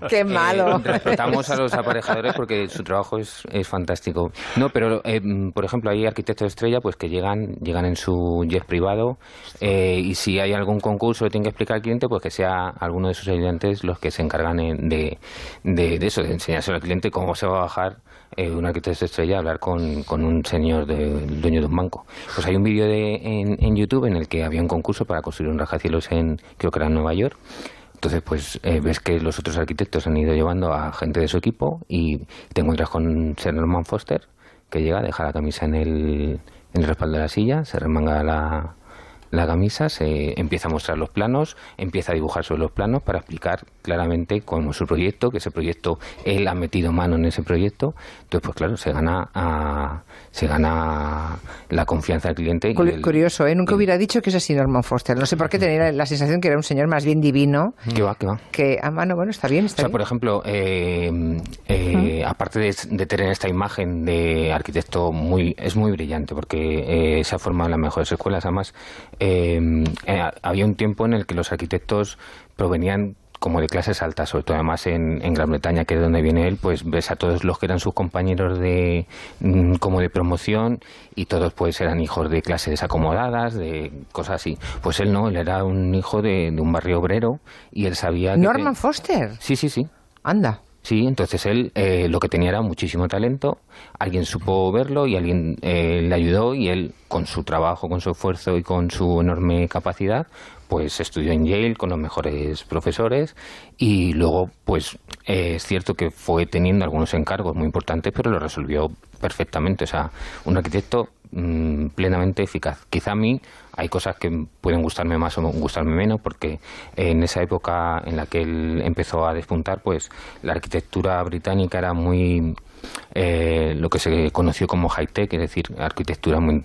Qué malo. Eh, respetamos a los aparejadores porque su trabajo es, es fantástico. No, pero eh, por ejemplo hay arquitectos estrella pues que llegan llegan en su jet privado eh, y si hay algún concurso que tiene que explicar al cliente pues que sea alguno de sus ayudantes los que se encargan en- de, de, de eso, de enseñárselo al cliente cómo se va a bajar eh, un arquitecto estrella a hablar con, con un señor de, el dueño de un banco. Pues hay un vídeo de, en, en YouTube en el que había un concurso para construir un rascacielos en, creo que era en Nueva York. Entonces, pues eh, ves que los otros arquitectos han ido llevando a gente de su equipo y te encuentras con Sir Norman Foster, que llega, deja la camisa en el, en el respaldo de la silla, se remanga la, la camisa, se empieza a mostrar los planos, empieza a dibujar sobre los planos para explicar claramente cómo es su proyecto, que ese proyecto él ha metido mano en ese proyecto. Entonces, pues claro, se gana a- se gana la confianza del cliente. y Curi- el- Curioso, ¿eh? Nunca hubiera dicho que es así Norman Foster. No sé por qué tenía la sensación que era un señor más bien divino. que va, que va. Que, ah, bueno, bueno, está bien, O está sea, bien. por ejemplo, eh, eh, aparte de, de tener esta imagen de arquitecto muy, es muy brillante porque eh, se ha formado en las mejores escuelas. Además, eh, había un tiempo en el que los arquitectos provenían como de clases altas, sobre todo además en, en Gran Bretaña, que es donde viene él, pues ves a todos los que eran sus compañeros de mm, como de promoción y todos pues eran hijos de clases desacomodadas, de cosas así. Pues él no, él era un hijo de, de un barrio obrero y él sabía que Norman Foster. Sí, sí, sí. Anda. Sí, entonces él eh, lo que tenía era muchísimo talento, alguien supo verlo y alguien eh, le ayudó y él con su trabajo, con su esfuerzo y con su enorme capacidad, pues estudió en Yale con los mejores profesores y luego pues eh, es cierto que fue teniendo algunos encargos muy importantes pero lo resolvió perfectamente, o sea, un arquitecto mm, plenamente eficaz. Quizá a mí hay cosas que pueden gustarme más o gustarme menos porque en esa época en la que él empezó a despuntar pues la arquitectura británica era muy eh, lo que se conoció como high-tech, es decir, arquitectura muy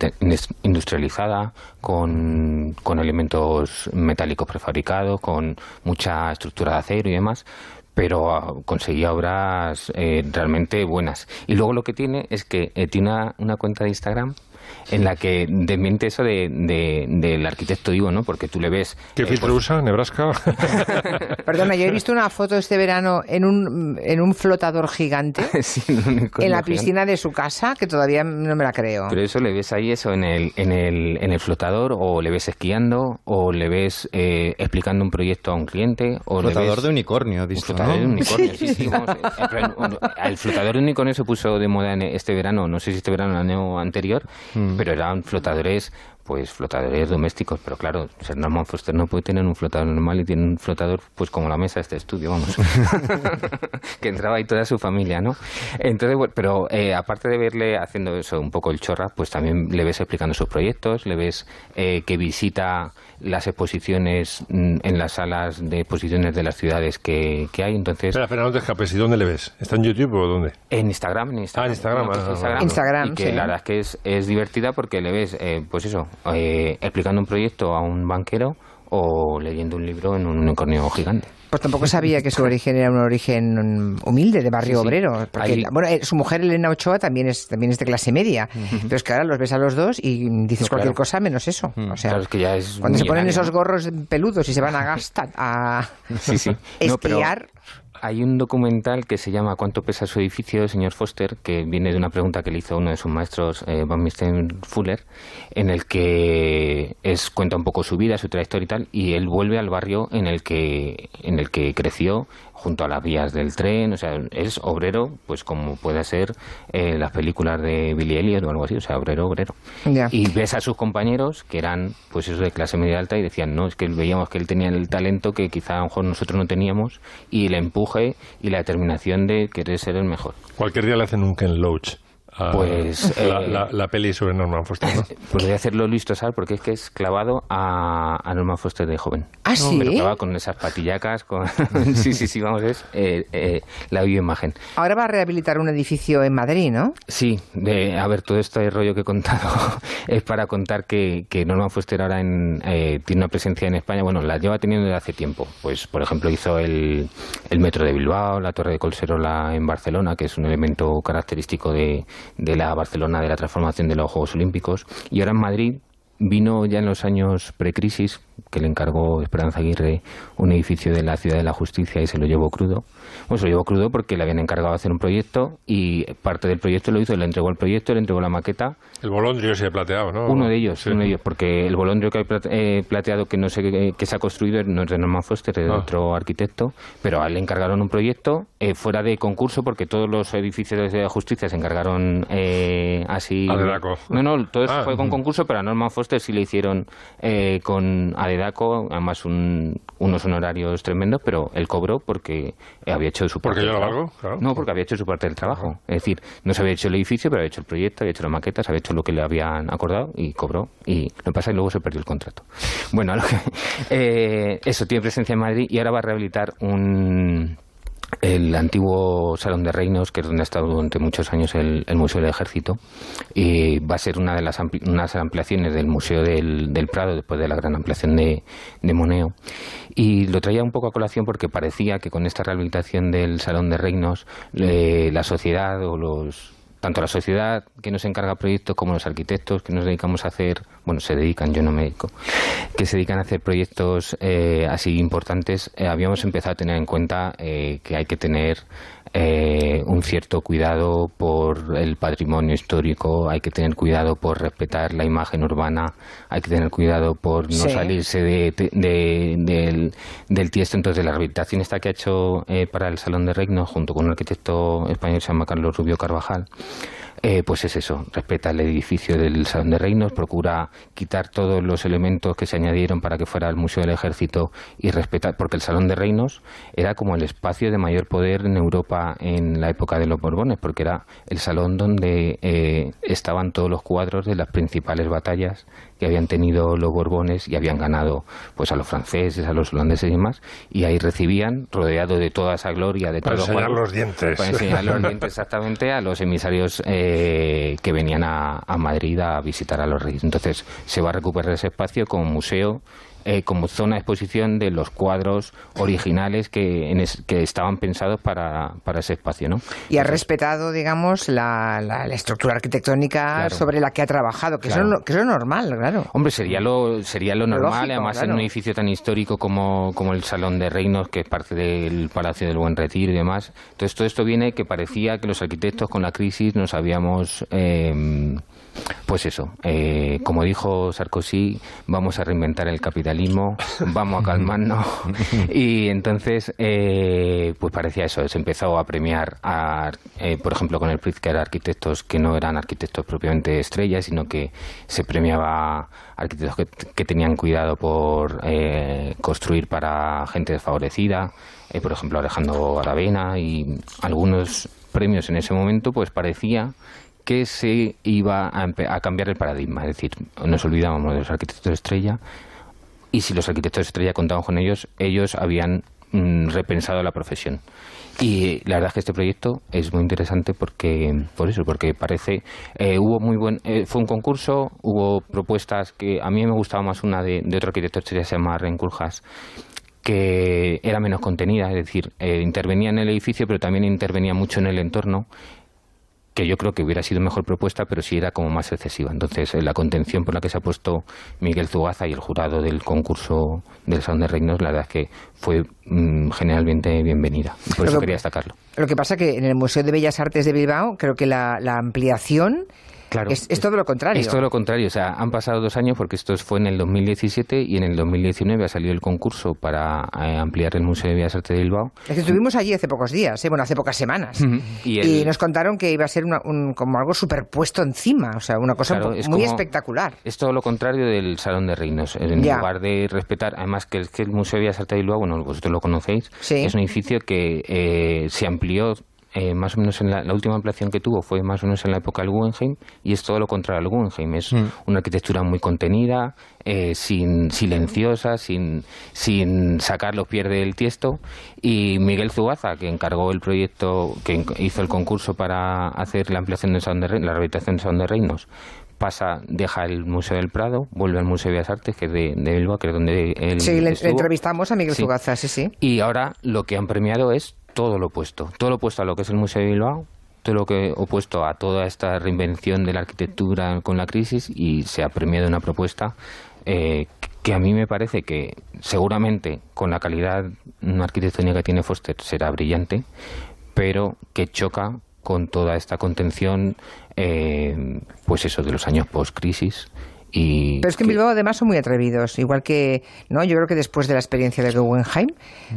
industrializada, con, con elementos metálicos prefabricados, con mucha estructura de acero y demás, pero ah, conseguía obras eh, realmente buenas. Y luego lo que tiene es que eh, tiene una cuenta de Instagram en la que desmiente eso de, de- del arquitecto Ivo, ¿no? Porque tú le ves... ¿Qué eh, filtro usa? ¿Nebraska? Perdona, yo he visto una foto este verano en un, en un flotador gigante Sí, un unicornio en la piscina de su casa que todavía no me la creo. Pero eso le ves ahí eso en el, en el, en el flotador, o le ves esquiando, o le ves eh, explicando un proyecto a un cliente, o le Flotador ves- de unicornio, Un flotador ¿no? de unicornio, sí, sí, vamos, eh, el flotador de unicornio se puso de moda en este verano, no sé si este verano o el año anterior, Pero eran flotadores pues flotadores domésticos, pero claro, ser Norman Foster no puede tener un flotador normal y tiene un flotador pues como la mesa de este estudio, vamos, que entraba ahí toda su familia, ¿no? Entonces, bueno, pero eh, aparte de verle haciendo eso un poco el chorra, pues también le ves explicando sus proyectos, le ves eh, que visita las exposiciones mm, en las salas de exposiciones de las ciudades que, que hay, entonces... Espera, espera, no te escapes. ¿Y dónde le ves? ¿Está en YouTube o dónde? En Instagram, en Instagram. Ah, en Instagram, Bueno, pues ah, Instagram, Y que sí. la verdad es que es, es divertida porque le ves, eh, pues eso, eh, explicando un proyecto a un banquero o leyendo un libro en un unicornio gigante. Pues tampoco sabía que su origen era un origen humilde, de barrio Sí, sí. obrero. Porque, Ahí- bueno, eh, su mujer, Elena Ochoa, también es, también es de clase media. Pero es que ahora los ves a los dos y dices No, cualquier claro. cosa menos eso. O sea, Claro, es que ya es cuando se ponen esos gorros peludos y se van a gastar, a Sí. No, pero. Hay un documental que se llama ¿Cuánto pesa su edificio, señor Foster? que viene de una pregunta que le hizo uno de sus maestros, eh, Van Misten Fuller, en el que es cuenta un poco su vida, su trayectoria y tal, y él vuelve al barrio en el que en el que creció junto a las vías del tren, o sea, es obrero, pues como puede ser eh, las películas de Billy Elliot o algo así, o sea, obrero, obrero. Y ves a sus compañeros que eran, pues eso, de clase media alta y decían, no, es que veíamos que él tenía el talento que quizá a lo mejor nosotros no teníamos y el empuje y la determinación de querer ser el mejor. Cualquier día le hacen un Ken Loach. A Pues, la, eh, la- la peli sobre Norman Foster. ¿no? Pues voy a hacerlo listo, ¿sabes? Porque es que es clavado a, a Norman Foster de joven. ¿Ah, sí? Pero clavado con esas patillacas, con... sí, sí, sí, vamos, es eh, eh, la bioimagen. Ahora va a rehabilitar un edificio en Madrid, ¿no? Sí, de, a ver, todo este rollo que he contado es para contar que, que Norman Foster ahora en, eh, tiene una presencia en España, bueno, la lleva teniendo desde hace tiempo. Pues, por ejemplo, hizo el, el metro de Bilbao, la torre de Colserola en Barcelona, que es un elemento característico de, de la Barcelona de la transformación de los Juegos Olímpicos. Y ahora en Madrid vino ya en los años precrisis, que le encargó Esperanza Aguirre un edificio de la Ciudad de la Justicia y se lo llevó crudo. Bueno, se lo llevó crudo porque le habían encargado hacer un proyecto y parte del proyecto lo hizo, le entregó el proyecto, le entregó la maqueta. El bolondrio ese plateado, ¿no? Uno de ellos, Sí. uno de ellos, porque el bolondrio que hay plate- eh, plateado que no sé que se ha construido no es de Norman Foster, es de Ah. otro arquitecto, pero a él le encargaron un proyecto eh, fuera de concurso porque todos los edificios de justicia se encargaron eh, así. A dedaco. No, no, todo eso Ah. fue con concurso, pero a Norman Foster sí le hicieron eh, con Adedaco, además un- unos honorarios tremendos, pero él cobró porque había hecho su Porque parte yo del lo valgo, claro. No, porque había hecho su parte del trabajo. Es decir, no se había hecho el edificio, pero había hecho el proyecto, había hecho las maquetas, había hecho lo que le habían acordado y cobró. Y lo que pasa es que luego se perdió el contrato. Bueno, a lo que- eh, eso tiene presencia en Madrid y ahora va a rehabilitar un el antiguo Salón de Reinos, que es donde ha estado durante muchos años el, Museo del Ejército, y va a ser una de las ampli- unas ampliaciones del Museo del, del Prado, después de la gran ampliación de, de Moneo. Y lo traía un poco a colación porque parecía que con esta rehabilitación del Salón de Reinos, eh, la sociedad o los tanto la sociedad que nos encarga proyectos como los arquitectos que nos dedicamos a hacer, bueno, se dedican, yo no me dedico, que se dedican a hacer proyectos eh, así importantes, eh, habíamos empezado a tener en cuenta eh, que hay que tener eh, un cierto cuidado por el patrimonio histórico, hay que tener cuidado por respetar la imagen urbana, hay que tener cuidado por no Sí. salirse de, de- del, del tiesto. Entonces, la rehabilitación esta que ha hecho eh, para el Salón de Reinos, junto con un arquitecto español que se llama Carlos Rubio Carvajal, eh, pues es eso, respeta el edificio del Salón de Reinos, procura quitar todos los elementos que se añadieron para que fuera el Museo del Ejército y respeta, porque el Salón de Reinos era como el espacio de mayor poder en Europa en la época de los Borbones, porque era el salón donde eh, estaban todos los cuadros de las principales batallas que habían tenido los Borbones y habían ganado pues a los franceses, a los holandeses y demás, y ahí recibían, rodeado de toda esa gloria, de Para todos enseñar los dientes. para enseñar los dientes exactamente a los emisarios eh, que venían a, a Madrid a visitar a los reyes. Entonces se va a recuperar ese espacio como museo eh, como zona de exposición de los cuadros originales que, en es- que estaban pensados para, para ese espacio, ¿no? Y ha respetado, digamos, la, la- la estructura arquitectónica Claro. sobre la que ha trabajado, que, Claro. eso, que eso es normal, claro. Hombre, sería lo, sería lo Lo normal, lógico, además en un edificio tan histórico como, como el Salón de Reinos, que es parte del Palacio del Buen Retiro y demás. Entonces, todo esto viene que parecía que los arquitectos con la crisis nos habíamos... eh, pues eso, eh, como dijo Sarkozy, vamos a reinventar el vamos a calmarnos. y entonces, eh, pues parecía eso, se empezó a premiar, a, eh, por ejemplo, con el Pritzker, arquitectos que no eran arquitectos propiamente estrellas, sino que se premiaba arquitectos que, que tenían cuidado por eh, construir para gente desfavorecida, eh, por ejemplo, Alejandro Aravena y algunos premios en ese momento, pues parecía que se iba a, a cambiar el paradigma. Es decir, nos olvidábamos de los arquitectos estrella y si los arquitectos estrella contaban con ellos, ellos habían mm, repensado la profesión. Y la verdad es que este proyecto es muy interesante porque, por eso, porque parece, eh, hubo muy buen, eh, fue un concurso, hubo propuestas que a mí me gustaba más una de, otro arquitecto estrella, se llama Renculjas, que era menos contenida, es decir, eh, intervenía en el edificio, pero también intervenía mucho en el entorno, que yo creo que hubiera sido mejor propuesta, pero sí era como más excesiva. Entonces, eh, la contención por la que se ha puesto Miguel Zugaza y el jurado del concurso del Salón de Reinos, la verdad es que fue mm, generalmente bienvenida. Y por eso quería destacarlo. Lo que pasa que en el Museo de Bellas Artes de Bilbao creo que la, la ampliación Claro. es, es todo lo contrario. Es todo lo contrario, o sea, han pasado dos años porque esto fue en el 2017 y en el 2019 ha salido el concurso para eh, ampliar el Museo de Bellas Artes de Bilbao. Es que estuvimos allí hace pocos días, ¿eh? bueno, hace pocas semanas. Y Y, el- nos contaron que iba a ser una- un- como algo superpuesto encima, o sea, una cosa Claro, es muy espectacular. Es todo lo contrario del Salón de Reinos. En Ya. lugar de respetar, además que el, que el Museo de Bellas Artes de Bilbao, bueno, vosotros lo conocéis, Sí. es un edificio que eh, se amplió eh, más o menos en la, la última ampliación que tuvo fue más o menos en la época del Guggenheim y es todo lo contrario al Guggenheim. Es Mm. una arquitectura muy contenida, eh, sin silenciosa, sin, sin sacar los pies del tiesto. Y Miguel Zugaza, que encargó el proyecto, que hizo el concurso para hacer la ampliación del Salón de Reinos, la rehabilitación del Salón de Reinos, pasa, deja el Museo del Prado, vuelve al Museo de Bellas Artes, que es de, de Bilbao, que es donde él Sí, le, entrevistamos a Miguel Sí. Zugaza, sí, sí. Y ahora lo que han premiado es todo lo opuesto. Todo lo opuesto a lo que es el Museo de Bilbao, todo lo que opuesto a toda esta reinvención de la arquitectura con la crisis y se ha premiado una propuesta eh, que a mí me parece que seguramente con la calidad arquitectónica que tiene Foster será brillante, pero que choca con toda esta contención, eh, pues eso, de los años post-crisis. Y Pero es que en Bilbao además son muy atrevidos, igual que, no, yo creo que después de la experiencia de Guggenheim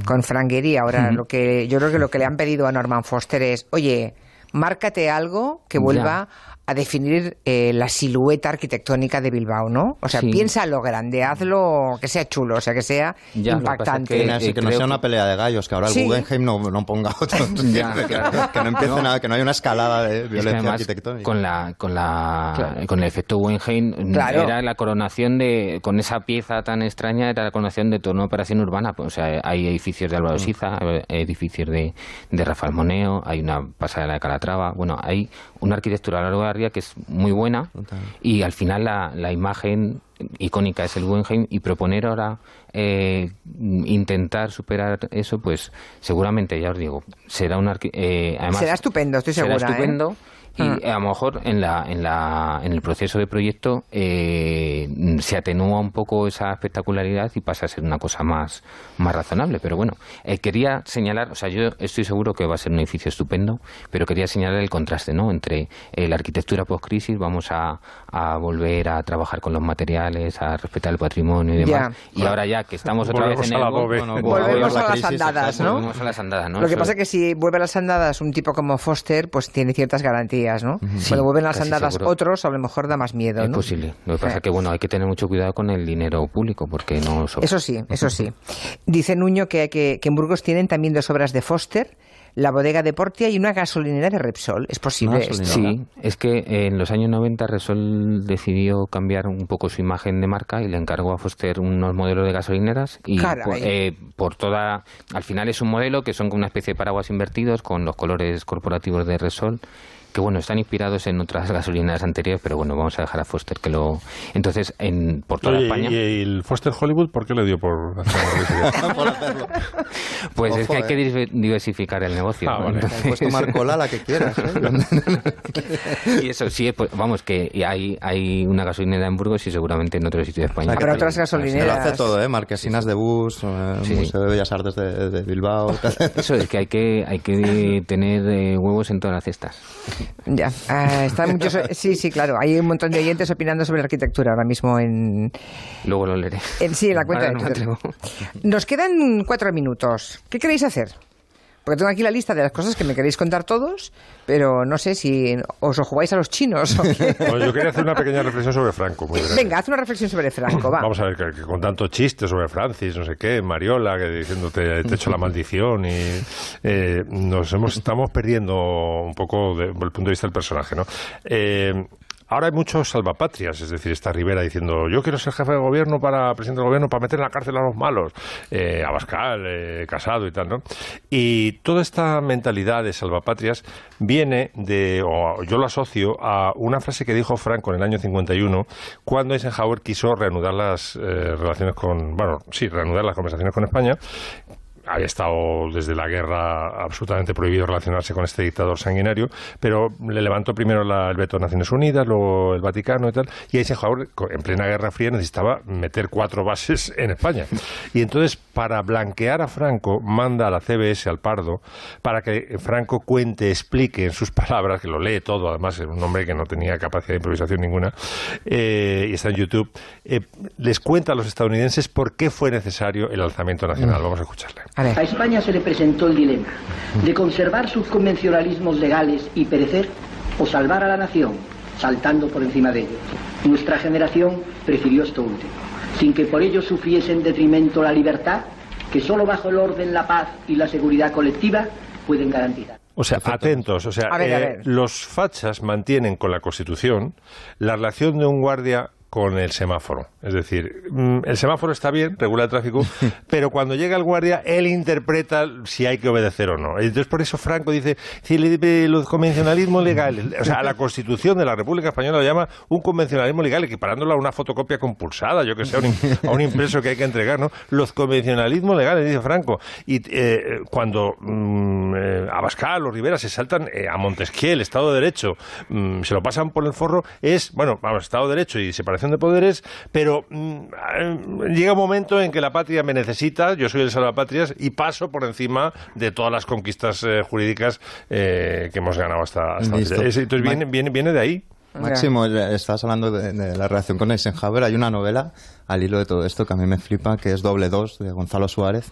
con Frank Gehry, ahora lo que yo creo que lo que le han pedido a Norman Foster es, oye, márcate algo que vuelva a definir eh, la silueta arquitectónica de Bilbao, ¿no? O sea, Sí. piensa lo grande, hazlo que sea chulo, o sea, que sea Ya, lo que impactante. que, así que no sea una pelea de gallos, que ahora el Sí. Guggenheim no, no ponga otro. Ya, que, claro. que no empiece No. nada, que no haya una escalada de Es que violencia además, arquitectónica. Con la, con la, Claro. con el efecto Guggenheim Claro. era la coronación de, con esa pieza tan extraña era la coronación de toda una operación urbana. Pues, o sea, hay edificios de Álvaro Mm. Siza, hay edificios de, de Rafael Moneo, hay una pasarela de Calatrava. Bueno, hay una arquitectura a lo largo de la ría que es muy buena y al final la, la imagen icónica es el Guggenheim y proponer ahora eh, intentar superar eso, pues seguramente, ya os digo, será un eh, además, Será estupendo, estoy será segura, ¿eh? Y Mm. a lo mejor en, la, en, la, en el proceso de proyecto eh, se atenúa un poco esa espectacularidad y pasa a ser una cosa más, más razonable. Pero bueno, eh, quería señalar, o sea, yo estoy seguro que va a ser un edificio estupendo, pero quería señalar el contraste ¿no? entre eh, la arquitectura post-crisis, vamos a, a volver a trabajar con los materiales, a respetar el patrimonio y demás. Ya. Y ahora ya que estamos otra vez en el la boom, bobe. bueno, Volvemos la a las crisis, andadas, ¿no? Volvemos a las andadas, ¿no? Lo que pasa es que si vuelve a las andadas un tipo como Foster, pues tiene ciertas garantías, ¿no? Sí, Cuando vuelven las andadas seguro. otros, a lo mejor da más miedo, Es ¿no? posible. Lo que pasa es que bueno, hay que tener mucho cuidado con el dinero público porque no sobra. Eso sí, eso sí. Dice Nuño que, que, que en Burgos tienen también dos obras de Foster, la bodega de Portia y una gasolinera de Repsol. ¿Es posible esto? Sí, es que en los años 90 Repsol decidió cambiar un poco su imagen de marca y le encargó a Foster unos modelos de gasolineras y por, eh, por toda al final es un modelo que son como una especie de paraguas invertidos con los colores corporativos de Repsol que bueno, están inspirados en otras gasolineras anteriores, pero bueno, vamos a dejar a Foster que lo... Entonces, en, por toda Oye, España... ¿y el Foster Hollywood por qué le dio por hacer Pues es que hay eh. que diver- diversificar el negocio. Ah, ¿no? vale. Entonces- He puesto Marcola la que quieras. ¿eh? y eso sí, pues, vamos, que hay, hay una gasolinera en Burgos y seguramente en otro sitio de España. Habrá otras Se lo gasolineras. hace todo, ¿eh? Marquesinas de bus, eh, Sí. Museo de Bellas Artes de, de Bilbao. Eso es que hay que, hay que tener eh, huevos en todas las cestas. Ya, ah, están muchos, sí, sí, claro. Hay un montón de oyentes opinando sobre la arquitectura ahora mismo en, Luego lo leeré. en sí, en la cuenta Ahora no de atrevo. Nos quedan cuatro minutos. ¿Qué queréis hacer? Porque tengo aquí la lista de las cosas que me queréis contar todos, pero no sé si os lo jugáis a los chinos o qué. Bueno, yo quería hacer una pequeña reflexión sobre Franco. Muy. Venga, haz una reflexión sobre Franco, va. Vamos a ver, que, que con tanto chiste sobre Francis, no sé qué, Mariola, que diciéndote te echo la maldición y eh, nos hemos, estamos perdiendo un poco de- desde el punto de vista del personaje, ¿no? Eh, Ahora hay muchos salvapatrias, es decir, está Rivera diciendo yo quiero ser jefe de gobierno para presidente del gobierno para meter en la cárcel a los malos, eh, Abascal, eh, Casado y tal, ¿no? Y toda esta mentalidad de salvapatrias viene de, o yo lo asocio a una frase que dijo Franco en el año 51 cuando Eisenhower quiso reanudar las eh, relaciones con, bueno, sí, reanudar las conversaciones con España había estado desde la guerra absolutamente prohibido relacionarse con este dictador sanguinario, pero le levantó primero la- el veto de Naciones Unidas, luego el Vaticano y tal, y Eisenhower, co- en plena Guerra Fría, necesitaba meter cuatro bases en España. Y entonces, para blanquear a Franco, manda a la CBS al Pardo para que Franco cuente, explique en sus palabras, que lo lee todo, además era un hombre que no tenía capacidad de improvisación ninguna, eh, y está en YouTube, eh, les cuenta a los estadounidenses por qué fue necesario el alzamiento nacional. Vamos a escucharle. A España se le presentó el dilema de conservar sus convencionalismos legales y perecer o salvar a la nación saltando por encima de ellos. Nuestra generación prefirió esto último, sin que por ello sufriese en detrimento la libertad que solo bajo el orden, la paz y la seguridad colectiva pueden garantizar. O sea, atentos. O sea, A ver, a eh, los fachas mantienen con la Constitución la relación de un guardia con el semáforo. Es decir, mm, el semáforo está bien, regula el tráfico, pero cuando llega el guardia, él interpreta si hay que obedecer o no. Entonces, por eso Franco dice, si le- los convencionalismos legales, o sea, la Constitución de la República Española lo llama un convencionalismo legal, equiparándolo a una fotocopia compulsada, yo que sé, a un, a un impreso que hay que entregar, ¿no? Los convencionalismos legales, dice Franco. Y eh, cuando mm, eh, Abascal o Rivera se saltan eh, a Montesquieu, el Estado de Derecho, mm, se lo pasan por el forro, es, bueno, vamos, Estado de Derecho y separación de poderes, pero mm, eh, llega un momento en que la patria me necesita, yo soy el salvapatrias y paso por encima de todas las conquistas eh, jurídicas eh, que hemos ganado hasta, hasta entonces viene, viene, viene de ahí. Máximo, eh, estás hablando de, de la relación con Eisenhower. Hay una novela al hilo de todo esto que a mí me flipa, que es Doble Dos, de Gonzalo Suárez,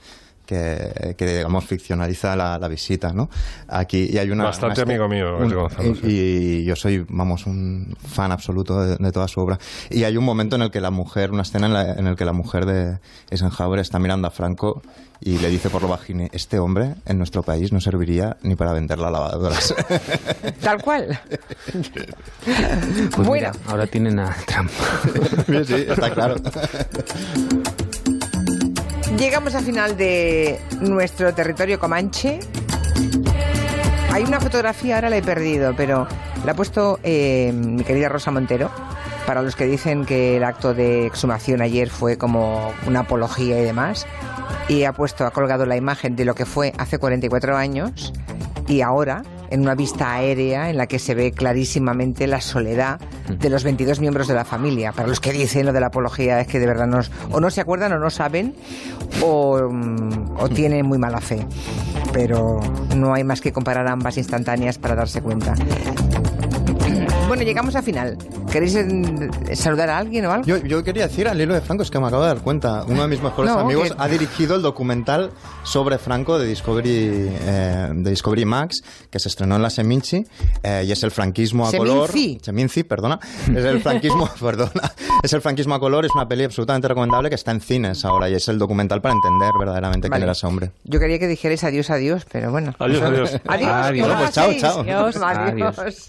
que, que digamos, ficcionaliza la, la visita, ¿no? Aquí, y hay una... Bastante una- amigo mío, Gonzalo, y, y yo soy, vamos, un fan absoluto de, de toda su obra. Y hay un momento en el que la mujer, una escena en la, en el que la mujer de Eisenhower está mirando a Franco y le dice por lo bajine, este hombre en nuestro país no serviría ni para vender las lavadoras. Tal cual. Pues Bueno. mira, ahora tienen a Trump. sí, está claro. Llegamos al final de nuestro territorio comanche. Hay una fotografía, ahora la he perdido, pero la ha puesto eh, mi querida Rosa Montero. Para los que dicen que el acto de exhumación ayer fue como una apología y demás. Y ha puesto, ha colgado la imagen de lo que fue hace 44 años y ahora en una vista aérea en la que se ve clarísimamente la soledad de los 22 miembros de la familia. Para los que dicen lo de la apología es que de verdad nos, o no se acuerdan o no saben o, mm, o tienen muy mala fe. Pero no hay más que comparar ambas instantáneas para darse cuenta. Bueno, llegamos al final. ¿Queréis eh, saludar a alguien o algo? Yo, yo quería decir al hilo de Franco, es que me acabo de dar cuenta, uno de mis mejores No, amigos que- ha dirigido el documental sobre Franco de Discovery, eh, de Discovery Max, que se estrenó en la Seminci, eh, y es el franquismo a color. Seminci. Seminci, perdona. Es el franquismo, perdona. Es el franquismo a color, es una peli absolutamente recomendable que está en cines ahora, y es el documental para entender verdaderamente Vale. quién era ese hombre. Yo quería que dijerais adiós, adiós, pero bueno. Adiós, adiós. Adiós. Adiós. ¿cómo Pues chao, chao. Adiós. Adiós. adiós.